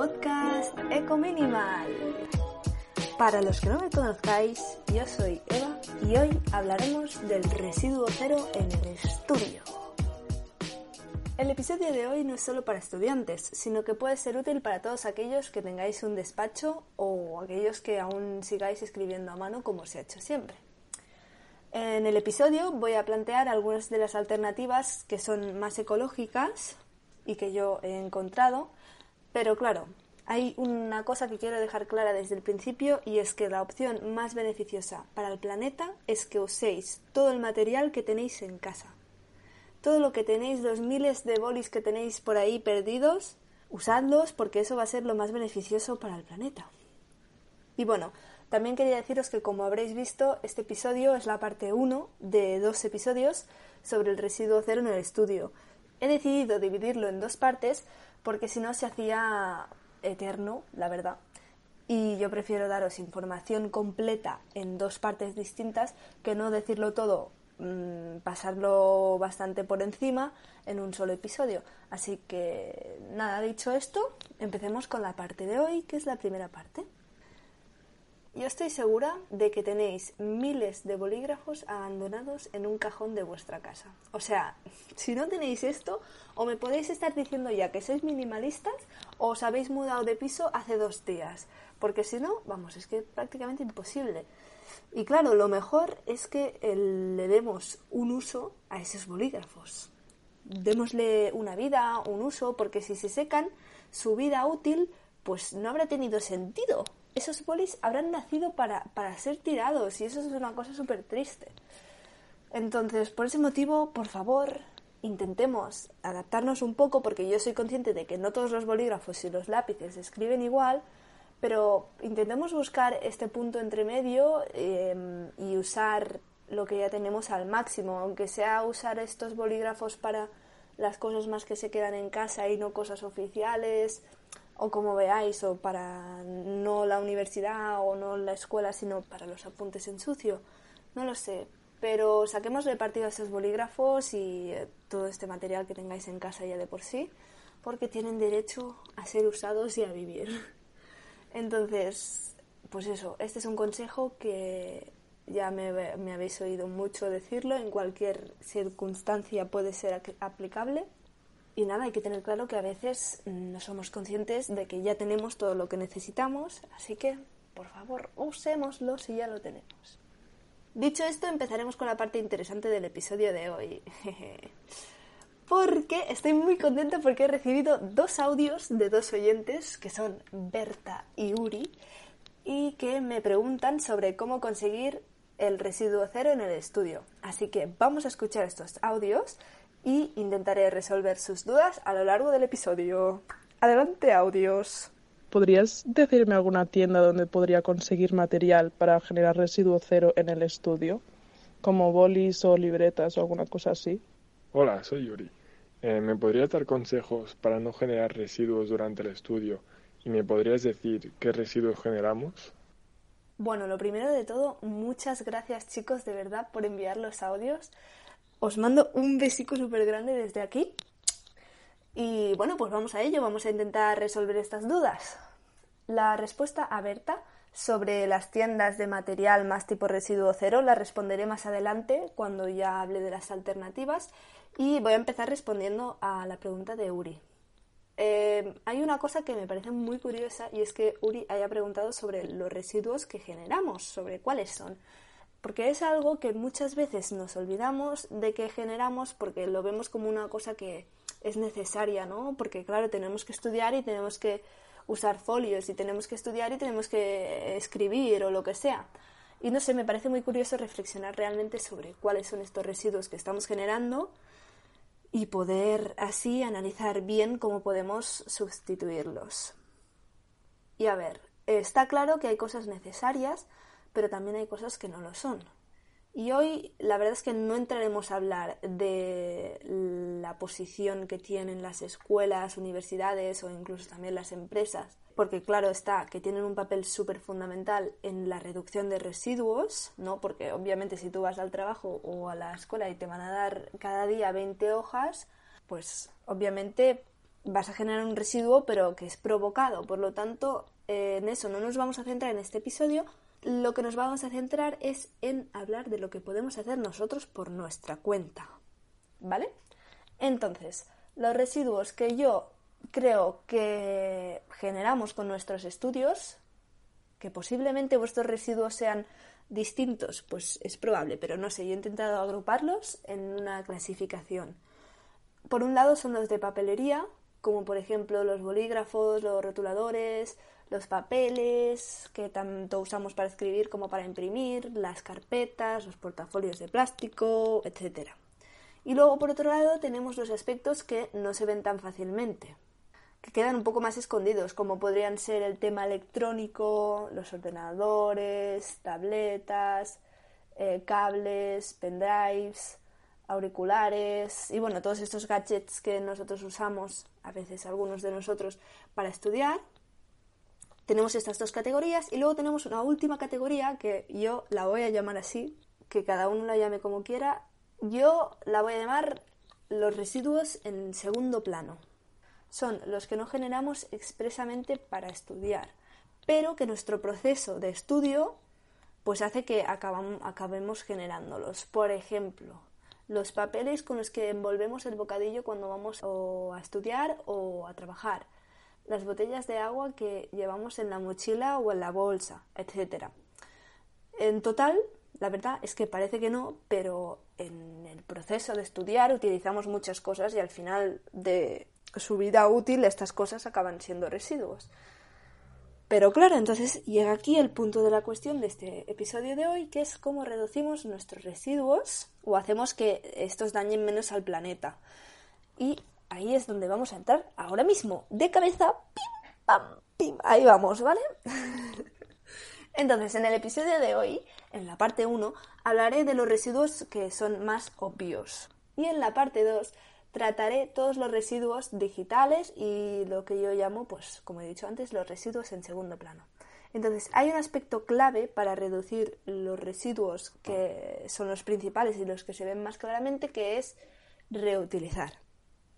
podcast Eco Minimal. Para los que no me conozcáis, yo soy Eva y hoy hablaremos del residuo cero en el estudio. El episodio de hoy no es solo para estudiantes, sino que puede ser útil para todos aquellos que tengáis un despacho o aquellos que aún sigáis escribiendo a mano como se ha hecho siempre. En el episodio voy a plantear algunas de las alternativas que son más ecológicas y que yo he encontrado, pero claro, hay una cosa que quiero dejar clara desde el principio y es que la opción más beneficiosa para el planeta es que uséis todo el material que tenéis en casa. Todo lo que tenéis, los miles de bolis que tenéis por ahí perdidos, usadlos porque eso va a ser lo más beneficioso para el planeta. Y bueno, también quería deciros que, como habréis visto, este episodio es la parte 1 de dos episodios sobre el residuo cero en el estudio. He decidido dividirlo en dos partes porque si no se hacía eterno, la verdad. Y yo prefiero daros información completa en dos partes distintas que no decirlo todo, mmm, pasarlo bastante por encima en un solo episodio. Así que, nada, dicho esto, empecemos con la parte de hoy, que es la primera parte. Yo estoy segura de que tenéis miles de bolígrafos abandonados en un cajón de vuestra casa. O sea, si no tenéis esto, o me podéis estar diciendo ya que sois minimalistas o os habéis mudado de piso hace dos días. Porque si no, vamos, es que es prácticamente imposible. Y claro, lo mejor es que le demos un uso a esos bolígrafos. Démosle una vida, un uso, porque si se secan, su vida útil pues no habrá tenido sentido esos bolis habrán nacido para, para ser tirados y eso es una cosa súper triste. Entonces, por ese motivo, por favor, intentemos adaptarnos un poco porque yo soy consciente de que no todos los bolígrafos y los lápices escriben igual, pero intentemos buscar este punto entre medio eh, y usar lo que ya tenemos al máximo, aunque sea usar estos bolígrafos para las cosas más que se quedan en casa y no cosas oficiales, o como veáis, o para no la universidad o no la escuela, sino para los apuntes en sucio. No lo sé, pero saquemos de partido esos bolígrafos y eh, todo este material que tengáis en casa ya de por sí, porque tienen derecho a ser usados y a vivir. Entonces, pues eso, este es un consejo que ya me, me habéis oído mucho decirlo, en cualquier circunstancia puede ser aplicable y nada, hay que tener claro que a veces no somos conscientes de que ya tenemos todo lo que necesitamos, así que, por favor, usémoslo si ya lo tenemos. Dicho esto, empezaremos con la parte interesante del episodio de hoy. porque estoy muy contenta porque he recibido dos audios de dos oyentes, que son Berta y Uri, y que me preguntan sobre cómo conseguir el residuo cero en el estudio. Así que vamos a escuchar estos audios y intentaré resolver sus dudas a lo largo del episodio. Adelante, audios. ¿Podrías decirme alguna tienda donde podría conseguir material para generar residuo cero en el estudio? Como bolis o libretas o alguna cosa así. Hola, soy Yuri. Eh, ¿Me podrías dar consejos para no generar residuos durante el estudio? ¿Y me podrías decir qué residuos generamos? Bueno, lo primero de todo, muchas gracias chicos de verdad por enviar los audios. Os mando un besico súper grande desde aquí. Y bueno, pues vamos a ello, vamos a intentar resolver estas dudas. La respuesta a Berta sobre las tiendas de material más tipo residuo cero la responderé más adelante cuando ya hable de las alternativas y voy a empezar respondiendo a la pregunta de Uri. Eh, hay una cosa que me parece muy curiosa y es que Uri haya preguntado sobre los residuos que generamos, sobre cuáles son porque es algo que muchas veces nos olvidamos de que generamos porque lo vemos como una cosa que es necesaria, ¿no? Porque claro, tenemos que estudiar y tenemos que usar folios y tenemos que estudiar y tenemos que escribir o lo que sea. Y no sé, me parece muy curioso reflexionar realmente sobre cuáles son estos residuos que estamos generando y poder así analizar bien cómo podemos sustituirlos. Y a ver, está claro que hay cosas necesarias, pero también hay cosas que no lo son. Y hoy la verdad es que no entraremos a hablar de la posición que tienen las escuelas, universidades o incluso también las empresas, porque claro está que tienen un papel súper fundamental en la reducción de residuos, ¿no? Porque obviamente si tú vas al trabajo o a la escuela y te van a dar cada día 20 hojas, pues obviamente vas a generar un residuo, pero que es provocado. Por lo tanto, en eso no nos vamos a centrar en este episodio. Lo que nos vamos a centrar es en hablar de lo que podemos hacer nosotros por nuestra cuenta. ¿Vale? Entonces, los residuos que yo creo que generamos con nuestros estudios, que posiblemente vuestros residuos sean distintos, pues es probable, pero no sé, yo he intentado agruparlos en una clasificación. Por un lado son los de papelería, como por ejemplo los bolígrafos, los rotuladores, los papeles que tanto usamos para escribir como para imprimir, las carpetas, los portafolios de plástico, etc. Y luego por otro lado tenemos los aspectos que no se ven tan fácilmente, que quedan un poco más escondidos, como podrían ser el tema electrónico, los ordenadores, tabletas, eh, cables, pendrives, auriculares y bueno, todos estos gadgets que nosotros usamos, a veces algunos de nosotros, para estudiar. Tenemos estas dos categorías y luego tenemos una última categoría que yo la voy a llamar así, que cada uno la llame como quiera. Yo la voy a llamar los residuos en segundo plano son los que no generamos expresamente para estudiar, pero que nuestro proceso de estudio pues hace que acabemos generándolos. Por ejemplo, los papeles con los que envolvemos el bocadillo cuando vamos a estudiar o a trabajar, las botellas de agua que llevamos en la mochila o en la bolsa, etc. En total, la verdad es que parece que no, pero en el proceso de estudiar utilizamos muchas cosas y al final de su vida útil estas cosas acaban siendo residuos. Pero claro, entonces llega aquí el punto de la cuestión de este episodio de hoy, que es cómo reducimos nuestros residuos o hacemos que estos dañen menos al planeta. Y ahí es donde vamos a entrar ahora mismo, de cabeza, pim, pam, pim, ahí vamos, ¿vale? entonces, en el episodio de hoy, en la parte 1, hablaré de los residuos que son más obvios. Y en la parte 2 trataré todos los residuos digitales y lo que yo llamo, pues, como he dicho antes, los residuos en segundo plano. Entonces, hay un aspecto clave para reducir los residuos que son los principales y los que se ven más claramente, que es reutilizar.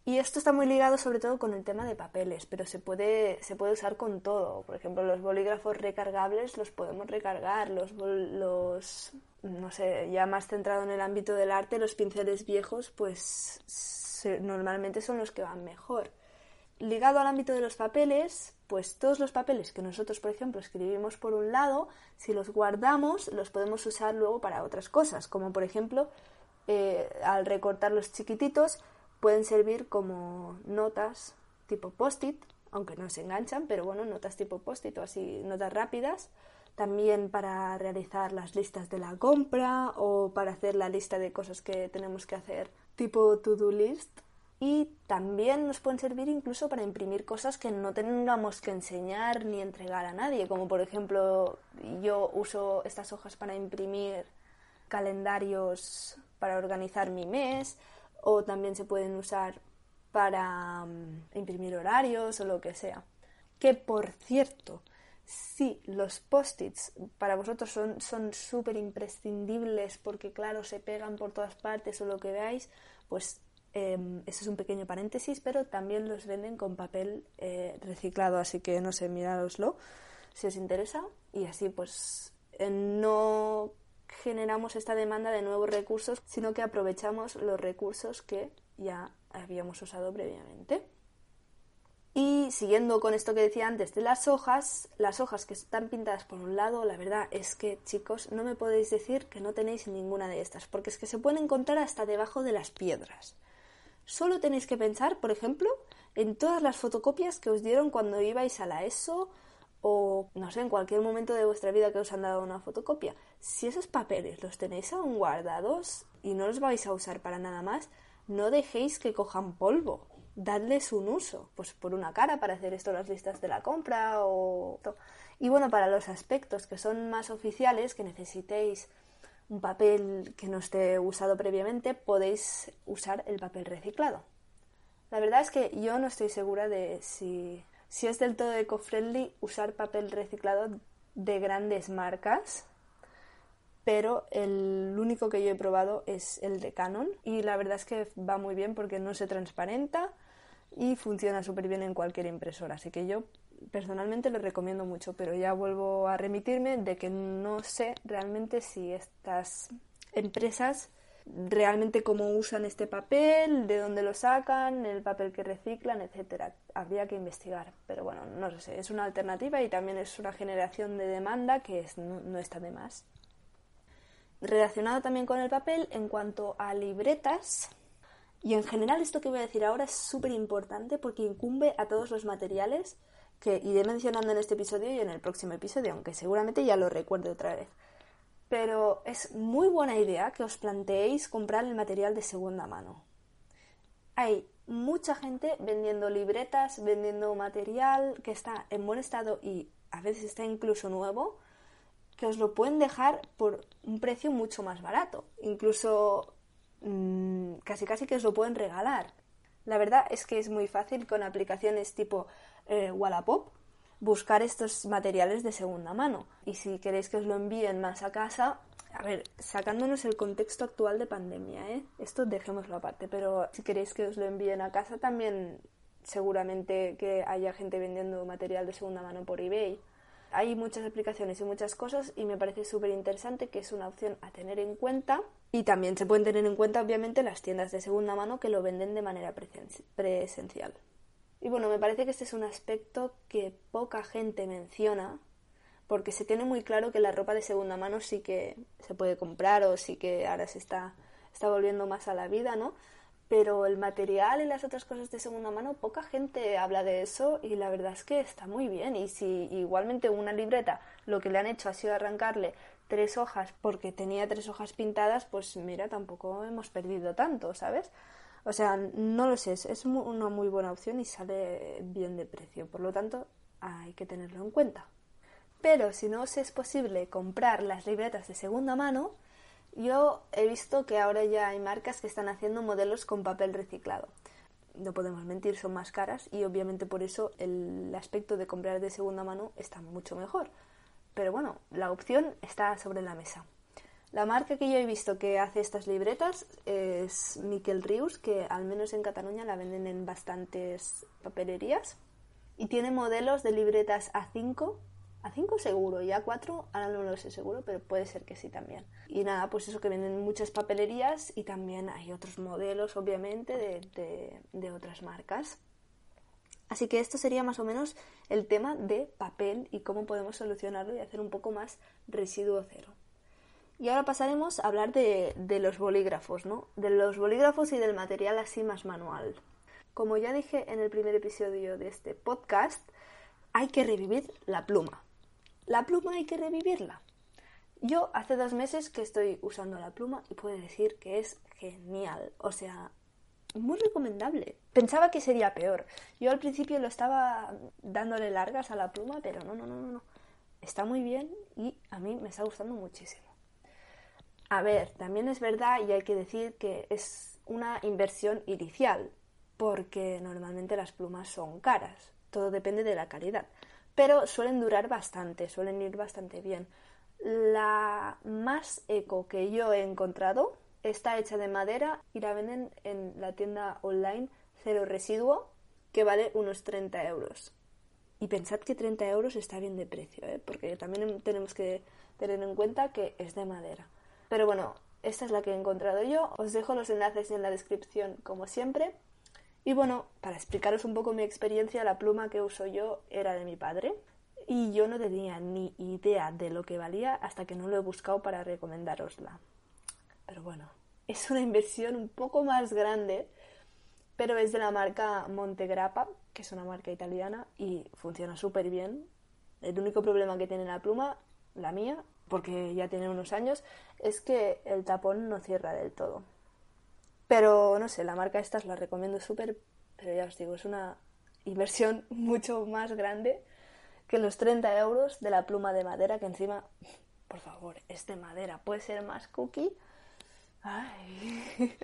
Y esto está muy ligado sobre todo con el tema de papeles, pero se puede, se puede usar con todo. Por ejemplo, los bolígrafos recargables los podemos recargar, los, los no sé, ya más centrado en el ámbito del arte, los pinceles viejos, pues normalmente son los que van mejor. Ligado al ámbito de los papeles, pues todos los papeles que nosotros, por ejemplo, escribimos por un lado, si los guardamos, los podemos usar luego para otras cosas, como por ejemplo, eh, al recortar los chiquititos, pueden servir como notas tipo post-it, aunque no se enganchan, pero bueno, notas tipo post-it o así, notas rápidas. También para realizar las listas de la compra o para hacer la lista de cosas que tenemos que hacer tipo to-do list y también nos pueden servir incluso para imprimir cosas que no tengamos que enseñar ni entregar a nadie, como por ejemplo yo uso estas hojas para imprimir calendarios para organizar mi mes o también se pueden usar para mm, imprimir horarios o lo que sea. Que por cierto, si los post-its para vosotros son súper imprescindibles porque claro se pegan por todas partes o lo que veáis, pues eh, eso es un pequeño paréntesis, pero también los venden con papel eh, reciclado, así que no sé, mirároslo si os interesa y así pues eh, no generamos esta demanda de nuevos recursos, sino que aprovechamos los recursos que ya habíamos usado previamente. Y siguiendo con esto que decía antes de las hojas, las hojas que están pintadas por un lado, la verdad es que chicos, no me podéis decir que no tenéis ninguna de estas, porque es que se pueden encontrar hasta debajo de las piedras. Solo tenéis que pensar, por ejemplo, en todas las fotocopias que os dieron cuando ibais a la ESO o, no sé, en cualquier momento de vuestra vida que os han dado una fotocopia. Si esos papeles los tenéis aún guardados y no los vais a usar para nada más, no dejéis que cojan polvo dadles un uso, pues por una cara para hacer esto las listas de la compra o... Y bueno, para los aspectos que son más oficiales, que necesitéis un papel que no esté usado previamente, podéis usar el papel reciclado. La verdad es que yo no estoy segura de si, si es del todo eco-friendly usar papel reciclado de grandes marcas, pero el único que yo he probado es el de Canon y la verdad es que va muy bien porque no se transparenta y funciona súper bien en cualquier impresora. Así que yo personalmente lo recomiendo mucho, pero ya vuelvo a remitirme de que no sé realmente si estas empresas realmente cómo usan este papel, de dónde lo sacan, el papel que reciclan, etcétera. Habría que investigar, pero bueno, no sé, es una alternativa y también es una generación de demanda que no, está de más. Relacionado también con el papel, en cuanto a libretas, y en general esto que voy a decir ahora es súper importante porque incumbe a todos los materiales que iré mencionando en este episodio y en el próximo episodio, aunque seguramente ya lo recuerde otra vez pero es muy buena idea que os planteéis comprar el material de segunda mano. Hay mucha gente vendiendo libretas, vendiendo material que está en buen estado y a veces está incluso nuevo, que os lo pueden dejar por un precio mucho más barato. Incluso mm, casi casi que os lo pueden regalar. La verdad es que es muy fácil con aplicaciones tipo eh, Wallapop buscar estos materiales de segunda mano. Y si queréis que os lo envíen más a casa, a ver, sacándonos el contexto actual de pandemia, ¿eh? Esto dejémoslo aparte, pero si queréis que os lo envíen a casa también seguramente que haya gente vendiendo material de segunda mano por eBay. Hay muchas aplicaciones y muchas cosas y me parece súper interesante que es una opción a tener en cuenta y también se pueden tener en cuenta obviamente las tiendas de segunda mano que lo venden de manera presencial. Y bueno, me parece que este es un aspecto que poca gente menciona, porque se tiene muy claro que la ropa de segunda mano sí que se puede comprar o sí que ahora se está, está volviendo más a la vida, ¿no? Pero el material y las otras cosas de segunda mano, poca gente habla de eso y la verdad es que está muy bien. Y si igualmente una libreta lo que le han hecho ha sido arrancarle tres hojas porque tenía tres hojas pintadas, pues mira, tampoco hemos perdido tanto, ¿sabes? O sea, no lo sé, es una muy buena opción y sale bien de precio. Por lo tanto, hay que tenerlo en cuenta. Pero si no os es posible comprar las libretas de segunda mano, yo he visto que ahora ya hay marcas que están haciendo modelos con papel reciclado. No podemos mentir, son más caras y obviamente por eso el aspecto de comprar de segunda mano está mucho mejor. Pero bueno, la opción está sobre la mesa. La marca que yo he visto que hace estas libretas es Miquel Rius, que al menos en Cataluña la venden en bastantes papelerías. Y tiene modelos de libretas A5, A5 seguro, y A4 ahora no lo sé seguro, pero puede ser que sí también. Y nada, pues eso que venden muchas papelerías y también hay otros modelos, obviamente, de, de otras marcas. Así que esto sería más o menos el tema de papel y cómo podemos solucionarlo y hacer un poco más residuo cero. Y ahora pasaremos a hablar de, los bolígrafos, ¿no? De los bolígrafos y del material así más manual. Como ya dije en el primer episodio de este podcast, hay que revivir la pluma. La pluma hay que revivirla. Yo hace dos meses que estoy usando la pluma y puedo decir que es genial. O sea, muy recomendable. Pensaba que sería peor. Yo al principio lo estaba dándole largas a la pluma, pero no, no, no, no. Está muy bien y a mí me está gustando muchísimo. A ver, también es verdad y hay que decir que es una inversión inicial, porque normalmente las plumas son caras, todo depende de la calidad, pero suelen durar bastante, suelen ir bastante bien. La más eco que yo he encontrado está hecha de madera y la venden en la tienda online Cero Residuo, que vale unos 30 euros. Y pensad que 30 euros está bien de precio, ¿eh? porque también tenemos que tener en cuenta que es de madera. Pero bueno, esta es la que he encontrado yo. Os dejo los enlaces en la descripción como siempre. Y bueno, para explicaros un poco mi experiencia, la pluma que uso yo era de mi padre. Y yo no tenía ni idea de lo que valía hasta que no lo he buscado para recomendárosla. Pero bueno, es una inversión un poco más grande, pero es de la marca Montegrappa, que es una marca italiana y funciona súper bien. El único problema que tiene la pluma, la mía, porque ya tiene unos años, es que el tapón no cierra del todo. Pero no sé, la marca esta os la recomiendo súper, pero ya os digo, es una inversión mucho más grande que los 30 euros de la pluma de madera, que encima, por favor, es de madera, puede ser más cookie.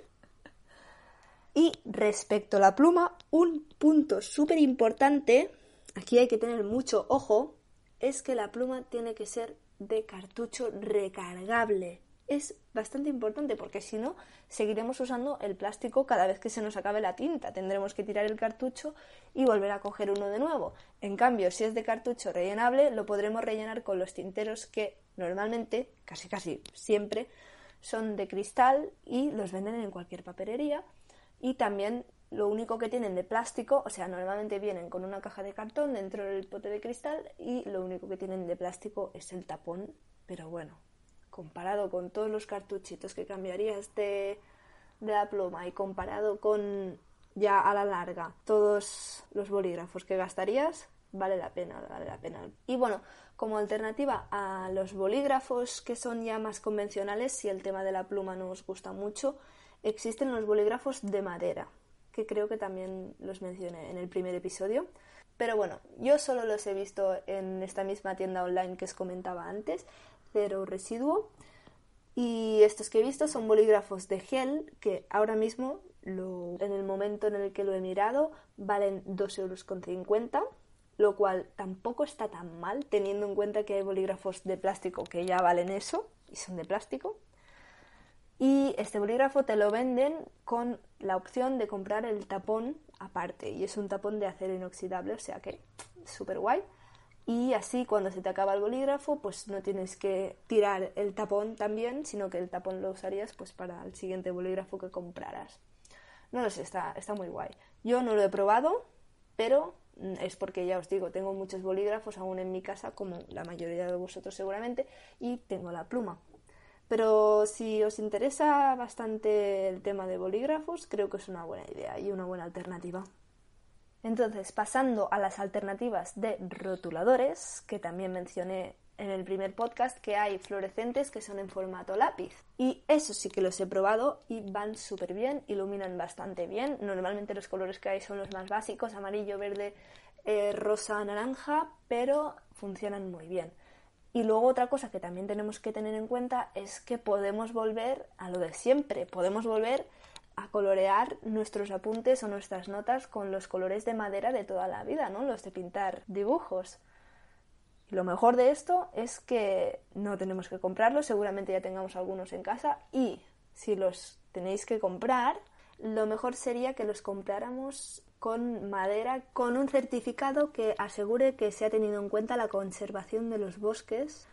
y respecto a la pluma, un punto súper importante, aquí hay que tener mucho ojo, es que la pluma tiene que ser de cartucho recargable. es bastante importante porque si no, seguiremos usando el plástico cada vez que se nos acabe la tinta. Tendremos que tirar el cartucho y volver a coger uno de nuevo. En cambio, si es de cartucho rellenable, lo podremos rellenar con los tinteros que normalmente, casi casi siempre, son de cristal y los venden en cualquier papelería. Y también lo único que tienen de plástico, o sea, normalmente vienen con una caja de cartón dentro del pote de cristal y lo único que tienen de plástico es el tapón. Pero bueno, comparado con todos los cartuchitos que cambiarías de, de la pluma y comparado con ya a la larga todos los bolígrafos que gastarías, vale la pena, vale la pena. Y bueno, como alternativa a los bolígrafos que son ya más convencionales, si el tema de la pluma no os gusta mucho, existen los bolígrafos de madera, que creo que también los mencioné en el primer episodio. Pero bueno, yo solo los he visto en esta misma tienda online que os comentaba antes, Cero Residuo. Y estos que he visto son bolígrafos de gel que ahora mismo, en el momento en el que lo he mirado, valen 2,50 euros, lo cual tampoco está tan mal teniendo en cuenta que hay bolígrafos de plástico que ya valen eso y son de plástico. Y este bolígrafo te lo venden con la opción de comprar el tapón aparte. Y es un tapón de acero inoxidable, o sea que súper guay. Y así cuando se te acaba el bolígrafo, pues no tienes que tirar el tapón también, sino que el tapón lo usarías pues para el siguiente bolígrafo que compraras. No lo sé, está, está muy guay. Yo no lo he probado, pero es porque ya os digo, tengo muchos bolígrafos aún en mi casa, como la mayoría de vosotros seguramente, y tengo la pluma. Pero si os interesa bastante el tema de bolígrafos, creo que es una buena idea y una buena alternativa. Entonces, pasando a las alternativas de rotuladores, que también mencioné en el primer podcast, que hay fluorescentes que son en formato lápiz. Y eso sí que los he probado y van súper bien, iluminan bastante bien. Normalmente los colores que hay son los más básicos, amarillo, verde, eh, rosa, naranja, pero funcionan muy bien. Y luego otra cosa que también tenemos que tener en cuenta es que podemos volver a lo de siempre, podemos volver a colorear nuestros apuntes o nuestras notas con los colores de madera de toda la vida, ¿no? Los de pintar dibujos. Y lo mejor de esto es que no tenemos que comprarlos, seguramente ya tengamos algunos en casa y si los tenéis que comprar, lo mejor sería que los compráramos con madera con un certificado que asegure que se ha tenido en cuenta la conservación de los bosques,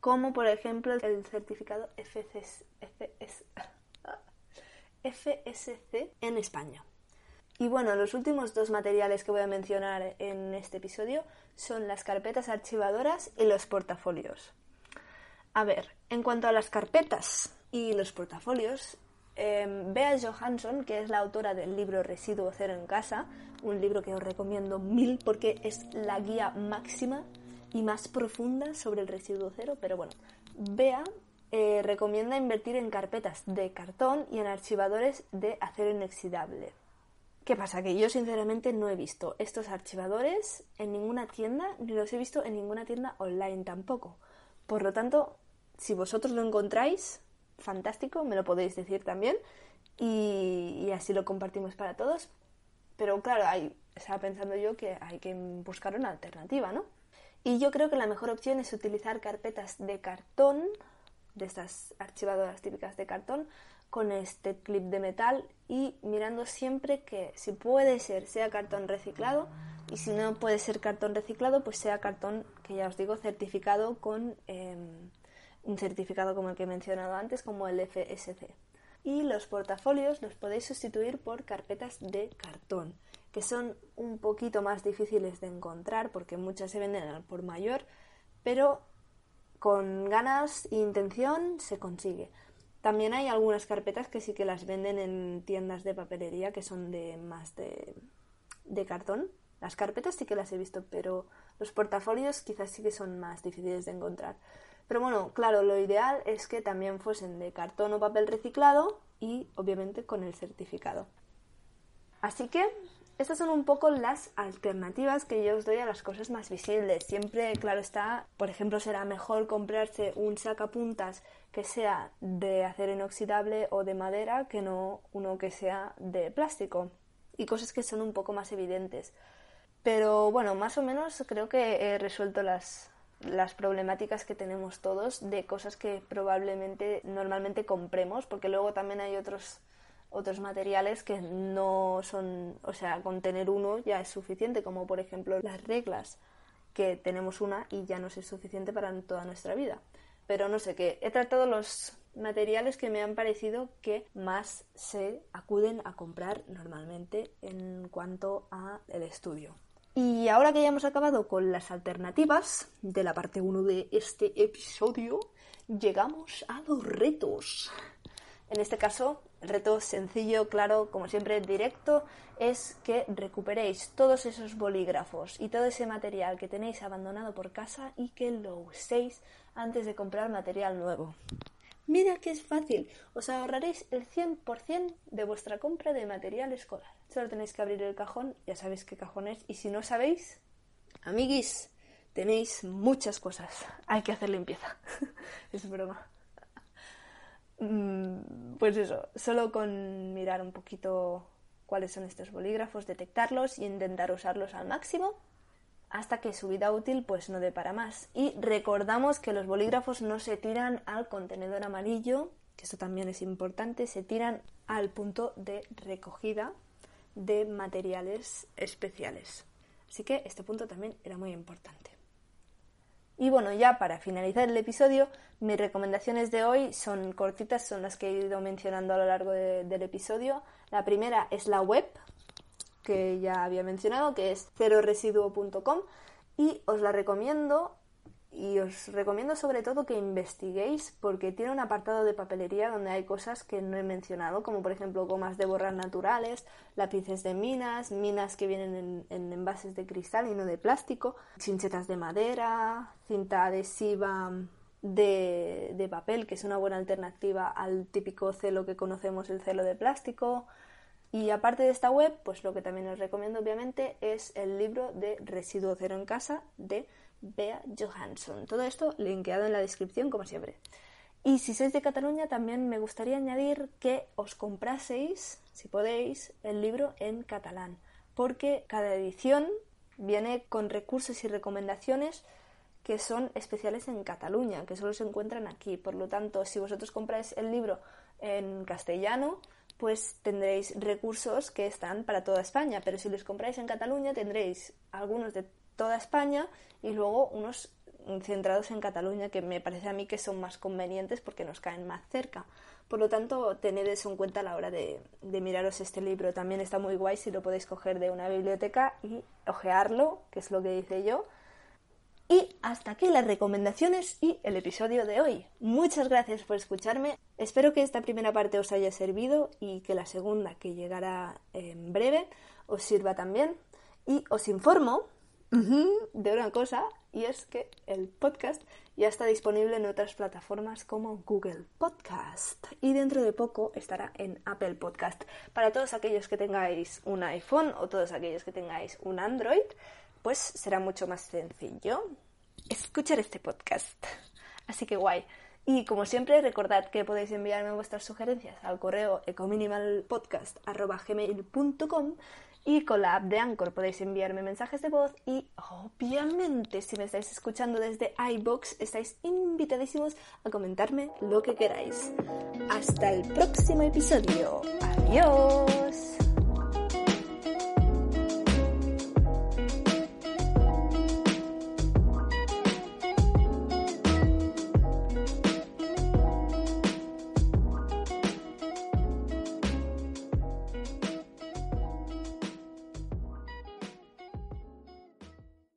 como por ejemplo el certificado FSC, en España. Y bueno, los últimos dos materiales que voy a mencionar en este episodio son las carpetas archivadoras y los portafolios. A ver, en cuanto a las carpetas y los portafolios, eh, Bea Johansson, que es la autora del libro Residuo Cero en Casa, un libro que os recomiendo mil porque es la guía máxima y más profunda sobre el residuo cero, pero bueno, Bea eh, recomienda invertir en carpetas de cartón y en archivadores de acero inoxidable. ¿Qué pasa? Que yo sinceramente no he visto estos archivadores en ninguna tienda, ni los he visto en ninguna tienda online tampoco. Por lo tanto, si vosotros lo encontráis, fantástico, me lo podéis decir también y, así lo compartimos para todos. Pero claro, hay, estaba pensando yo que hay que buscar una alternativa, ¿no? Y yo creo que la mejor opción es utilizar carpetas de cartón, de estas archivadoras típicas de cartón, con este clip de metal y mirando siempre que si puede ser sea cartón reciclado y si no puede ser cartón reciclado pues sea cartón que ya os digo certificado con em, un certificado como el que he mencionado antes, como el FSC. Y los portafolios los podéis sustituir por carpetas de cartón, que son un poquito más difíciles de encontrar porque muchas se venden por mayor, pero con ganas e intención se consigue. También hay algunas carpetas que sí que las venden en tiendas de papelería que son de más de, de cartón. Las carpetas sí que las he visto, pero los portafolios quizás sí que son más difíciles de encontrar. Pero bueno, claro, lo ideal es que también fuesen de cartón o papel reciclado y obviamente con el certificado. Así que estas son un poco las alternativas que yo os doy a las cosas más visibles. Siempre, claro está, por ejemplo, será mejor comprarse un sacapuntas que sea de acero inoxidable o de madera que no uno que sea de plástico. Y cosas que son un poco más evidentes. Pero bueno, más o menos creo que he resuelto las, las problemáticas que tenemos todos de cosas que probablemente normalmente compremos, porque luego también hay otros otros materiales que no son, o sea, con tener uno ya es suficiente, como por ejemplo las reglas, que tenemos una y ya nos es suficiente para toda nuestra vida. Pero no sé qué, he tratado los materiales que me han parecido que más se acuden a comprar normalmente en cuanto a el estudio. Y ahora que ya hemos acabado con las alternativas de la parte 1 de este episodio, llegamos a los retos. En este caso, el reto sencillo, claro, como siempre, directo, es que recuperéis todos esos bolígrafos y todo ese material que tenéis abandonado por casa y que lo uséis antes de comprar material nuevo. Mira que es fácil, os ahorraréis el 100% de vuestra compra de material escolar. Solo tenéis que abrir el cajón, ya sabéis qué cajón es, y si no sabéis, amiguis, tenéis muchas cosas. Hay que hacer limpieza. es broma. Mm, pues eso, solo con mirar un poquito cuáles son estos bolígrafos, detectarlos y intentar usarlos al máximo hasta que su vida útil pues no dé para más. Y recordamos que los bolígrafos no se tiran al contenedor amarillo, que eso también es importante, se tiran al punto de recogida de materiales especiales. Así que este punto también era muy importante. Y bueno, ya para finalizar el episodio, mis recomendaciones de hoy son cortitas, son las que he ido mencionando a lo largo del episodio. La primera es la web, que ya había mencionado, que es ceroresiduo.com y os la recomiendo y os recomiendo sobre todo que investiguéis porque tiene un apartado de papelería donde hay cosas que no he mencionado, como por ejemplo gomas de borrar naturales, lápices de minas, minas que vienen en, en envases de cristal y no de plástico, chinchetas de madera, cinta adhesiva de, de papel, que es una buena alternativa al típico celo que conocemos, el celo de plástico, y aparte de esta web, pues lo que también os recomiendo obviamente es el libro de Residuo Cero en Casa de Bea Johansson. Todo esto linkeado en la descripción como siempre. Y si sois de Cataluña también me gustaría añadir que os compraseis, si podéis, el libro en catalán, porque cada edición viene con recursos y recomendaciones que son especiales en Cataluña, que solo se encuentran aquí. Por lo tanto, si vosotros compráis el libro en castellano, pues tendréis recursos que están para toda España, pero si los compráis en Cataluña tendréis algunos de toda España y luego unos centrados en Cataluña que me parece a mí que son más convenientes porque nos caen más cerca. Por lo tanto, tened eso en cuenta a la hora de, miraros este libro. También está muy guay si lo podéis coger de una biblioteca y ojearlo, que es lo que dice yo, y hasta aquí las recomendaciones y el episodio de hoy. Muchas gracias por escucharme. Espero que esta primera parte os haya servido y que la segunda, que llegará en breve, os sirva también. Y os informo de una cosa, y es que el podcast ya está disponible en otras plataformas como Google Podcast y dentro de poco estará en Apple Podcast. Para todos aquellos que tengáis un iPhone o todos aquellos que tengáis un Android, pues será mucho más sencillo escuchar este podcast. Así que guay. Y como siempre, recordad que podéis enviarme vuestras sugerencias al correo ecominimalpodcast.gmail.com y con la app de Anchor podéis enviarme mensajes de voz y obviamente si me estáis escuchando desde iBox estáis invitadísimos a comentarme lo que queráis. Hasta el próximo episodio. Adiós.